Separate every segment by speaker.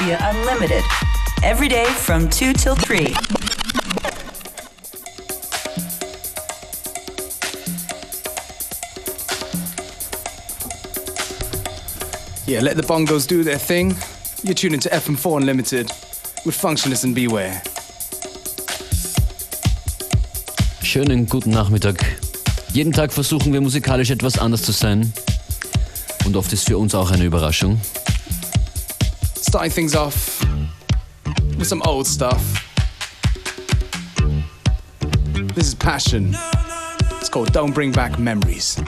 Speaker 1: Philadelphia Unlimited. Every day from 2 till 3.
Speaker 2: Yeah, let the bongos do their thing. You're tuning to FM4 Unlimited with Functionist and Beware.
Speaker 3: Schönen guten Nachmittag. Jeden Tag versuchen wir musikalisch etwas anders zu sein. Und oft ist für uns auch eine Überraschung.
Speaker 2: Starting things off with some old stuff. This is Passion. It's called Don't Bring Back Memories.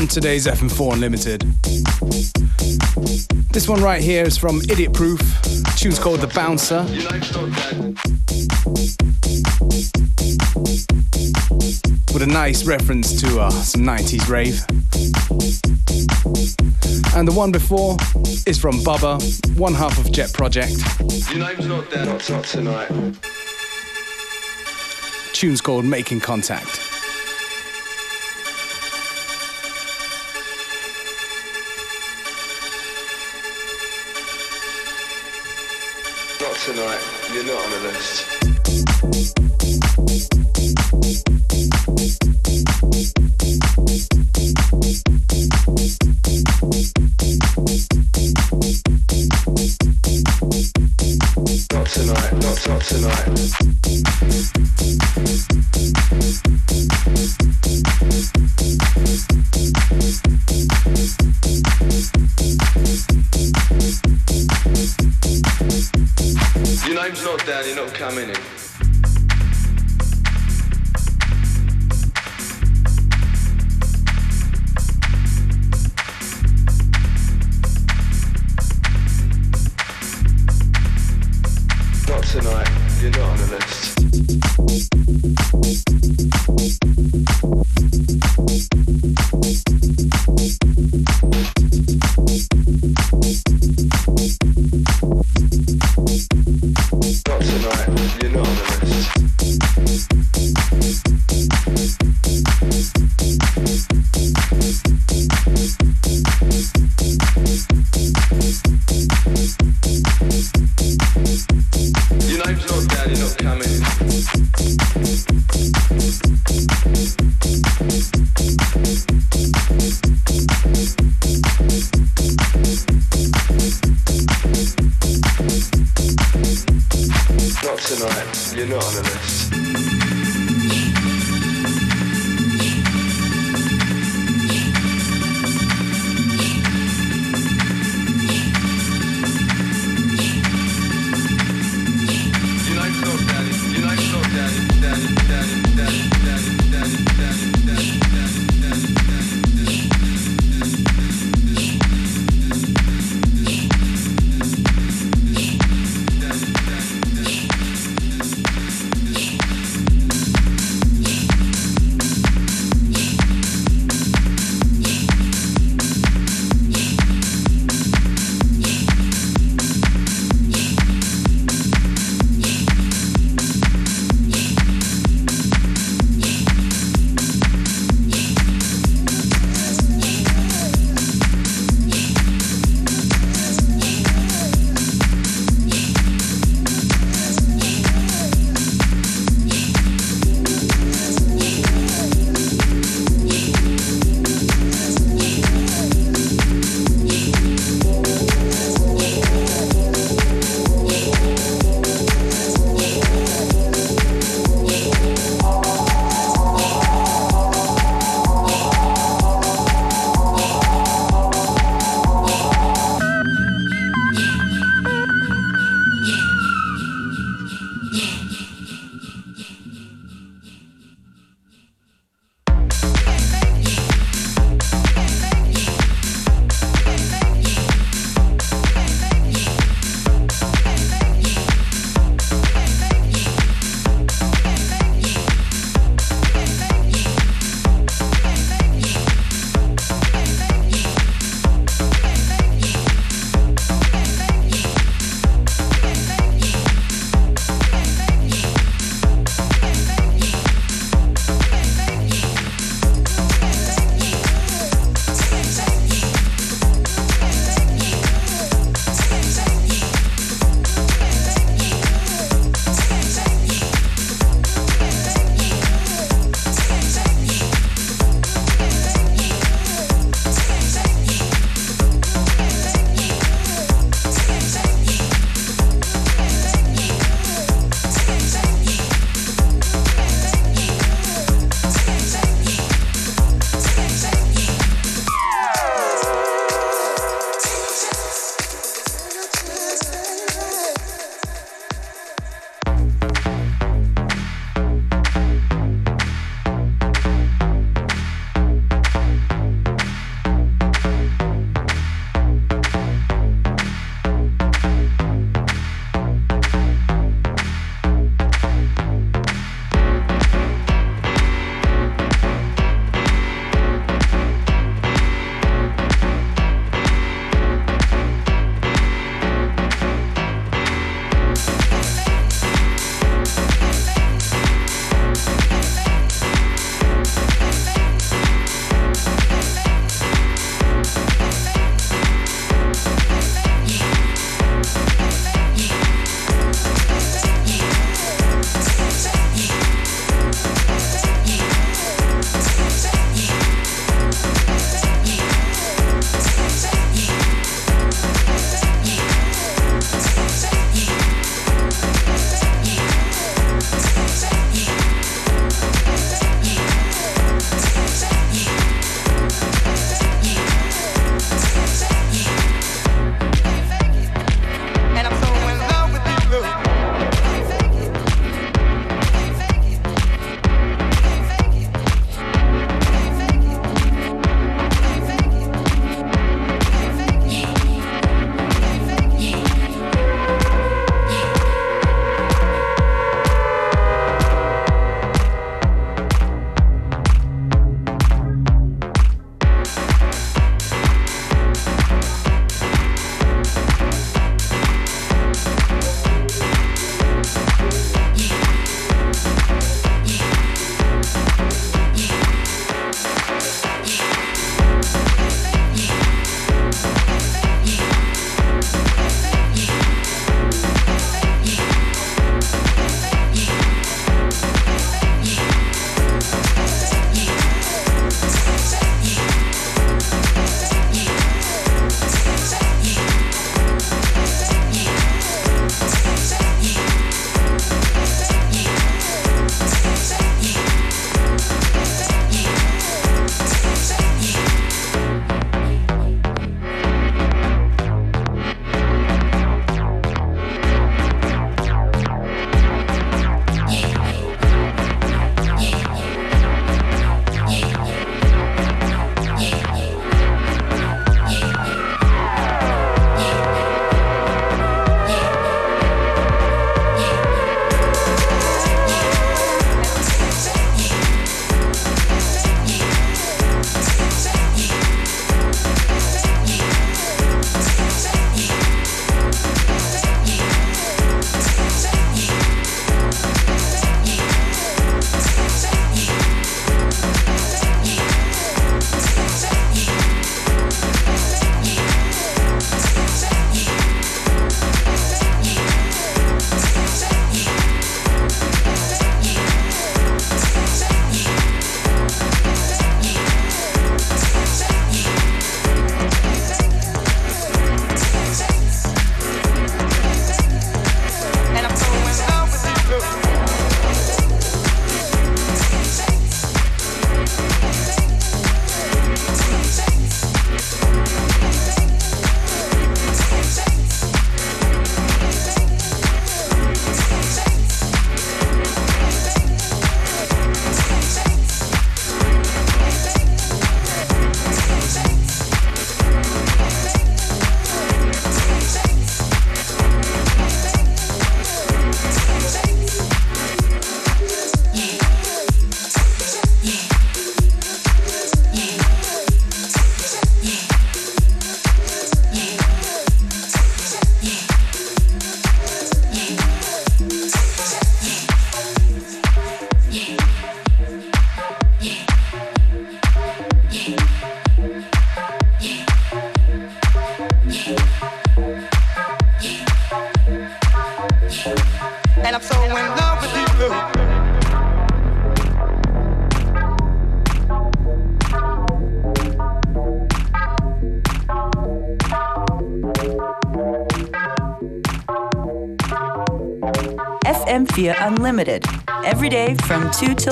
Speaker 2: On today's FM4 Unlimited. This one right here is from Idiot Proof. Tune's called The Bouncer. With a nice reference to uh, some 90s rave. And the one before is from Bubba, one half of Jet Project.
Speaker 4: Your name's not there, not tonight.
Speaker 2: Tune's called Making Contact.
Speaker 4: Tonight. You're not on the list.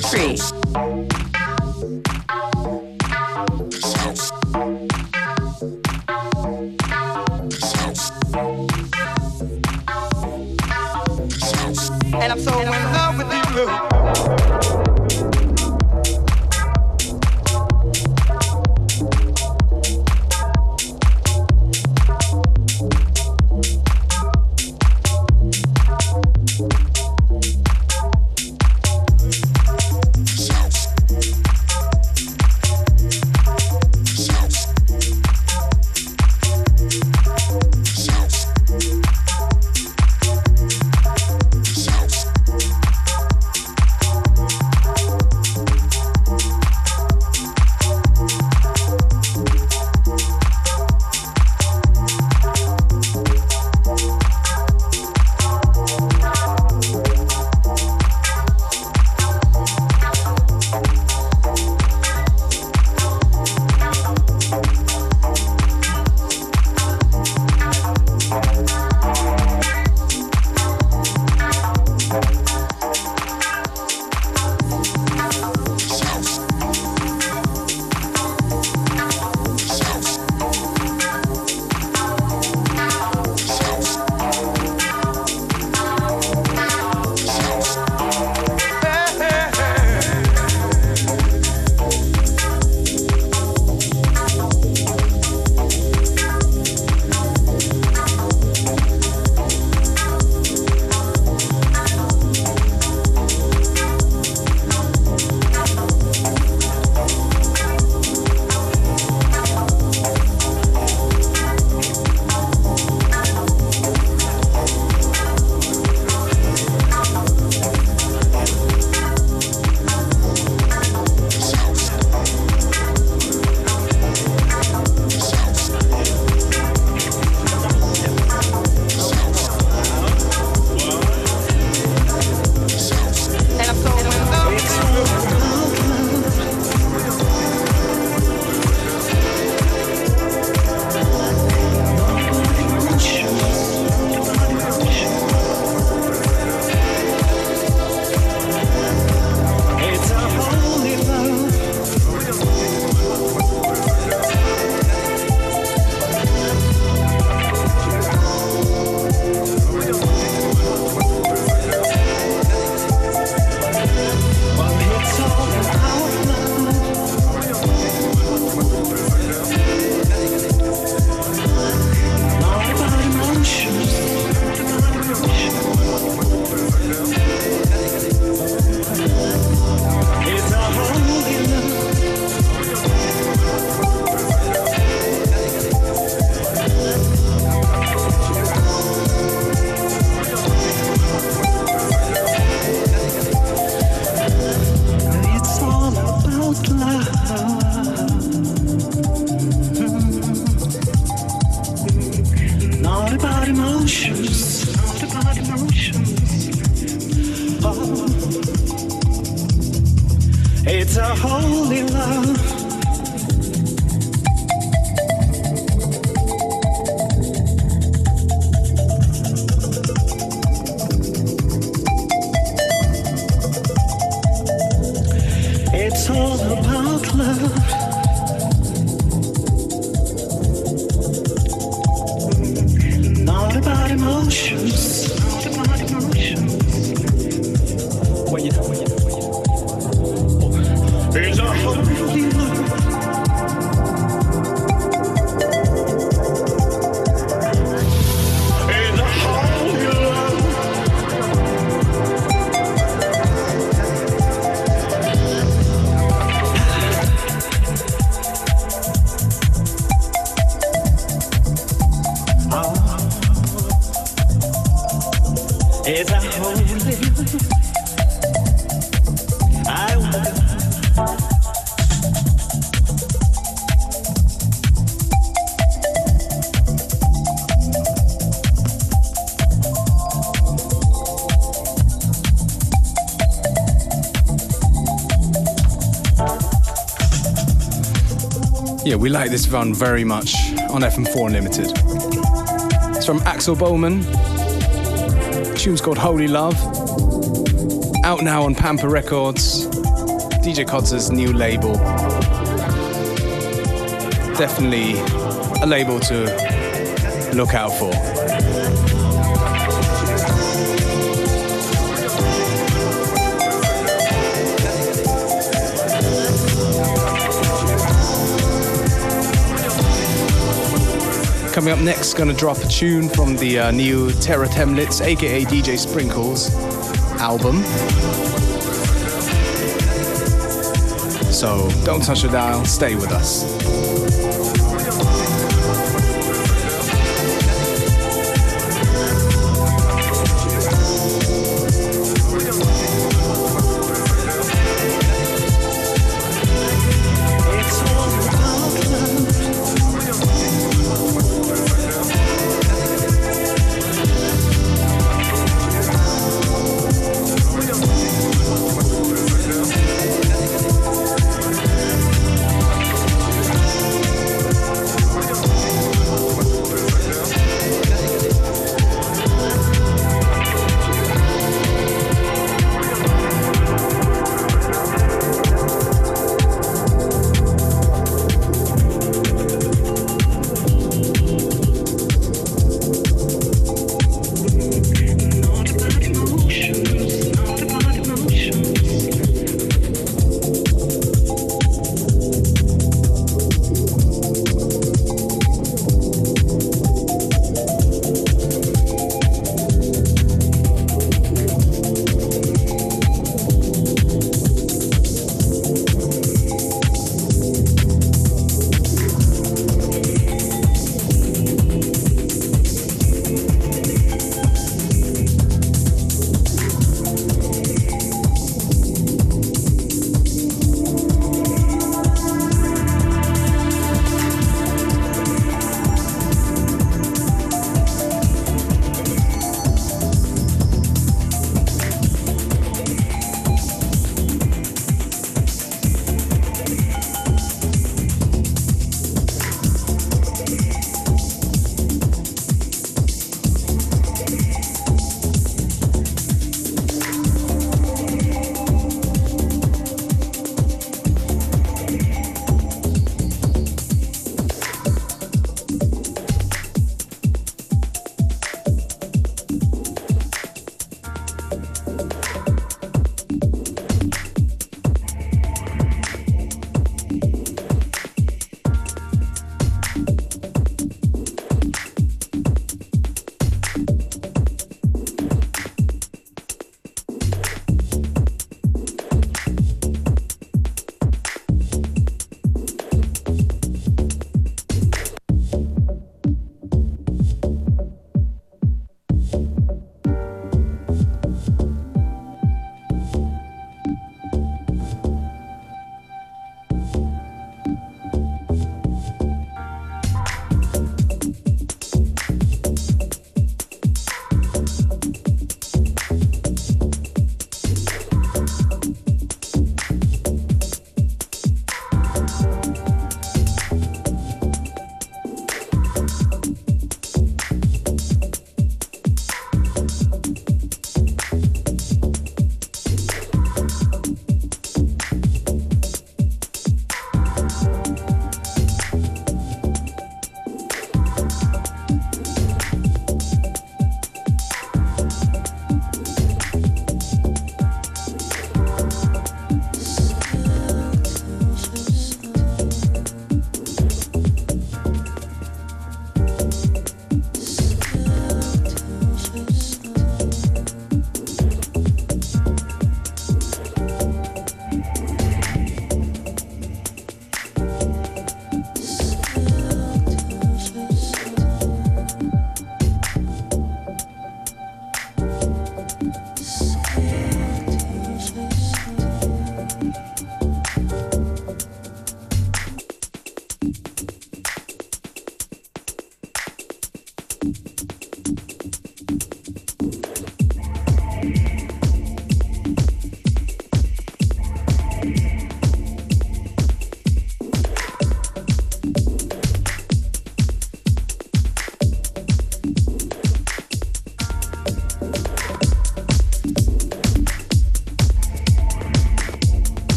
Speaker 1: From
Speaker 2: Yeah, we like this one very much on FM4 Unlimited. It's from Axel Boman, tune's called Holy Love. Out now on Pampa Records. DJ Koze's new label. Definitely a label to look out for. Coming up next, gonna drop a tune from the uh, new Terre Thaemlitz, aka DJ Sprinkles album. So don't touch the dial, stay with us.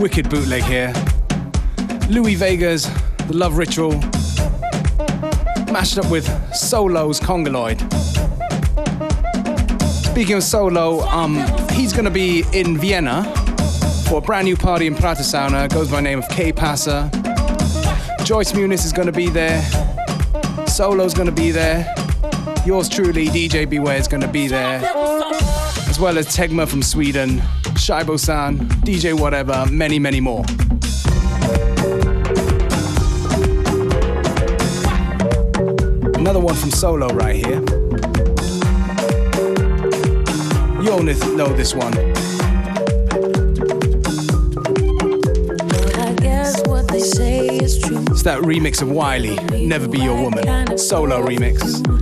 Speaker 2: wicked bootleg here. Louie Vega's The Love Ritual, mashed up with Solo's Congoloid. Speaking of Solo, um, he's gonna be in Vienna for a brand new party in Prater Sauna. Goes by the name of K Passer. Joyce Muniz is gonna be there. Solo's gonna be there. Yours truly, DJ Beware, is gonna be there. As well as Tegma from Sweden, Shiba San, DJ Whatever, many, many more. Another one from Solo right here. You'll know this one.
Speaker 5: I guess what they say is true.
Speaker 2: It's that remix of Wiley, Never Be Your Woman. Solo remix.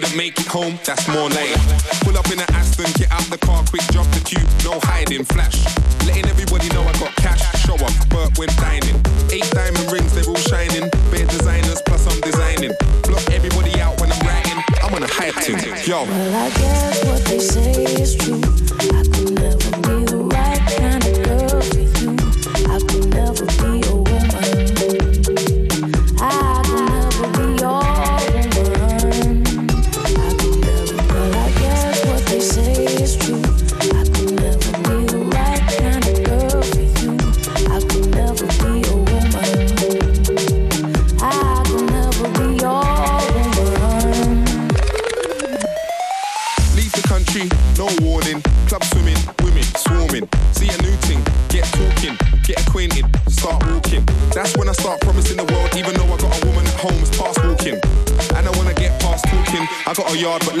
Speaker 6: Didn't make it home, that's more lame. Pull up in an Aston, get out the car, quick drop the tube, no hiding, flash. Letting everybody know I got cash, show off, Burt when dining. Eight diamond rings, they're all shining. Bare designers, plus I'm designing. Block everybody out when I'm writing, I'm on a hype team. Yo.
Speaker 5: Well, I guess what they say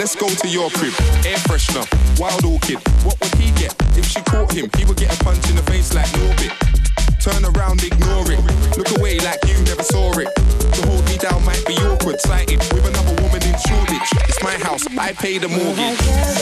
Speaker 6: let's go to your crib. Air freshener, wild orchid. What would he get if she caught him? He would get a punch in the face like Norbit. Turn around, ignore it. Look away like you never saw it. To hold me down might be awkward. Sighted with another woman in Shoreditch. It's my house, I pay the mortgage.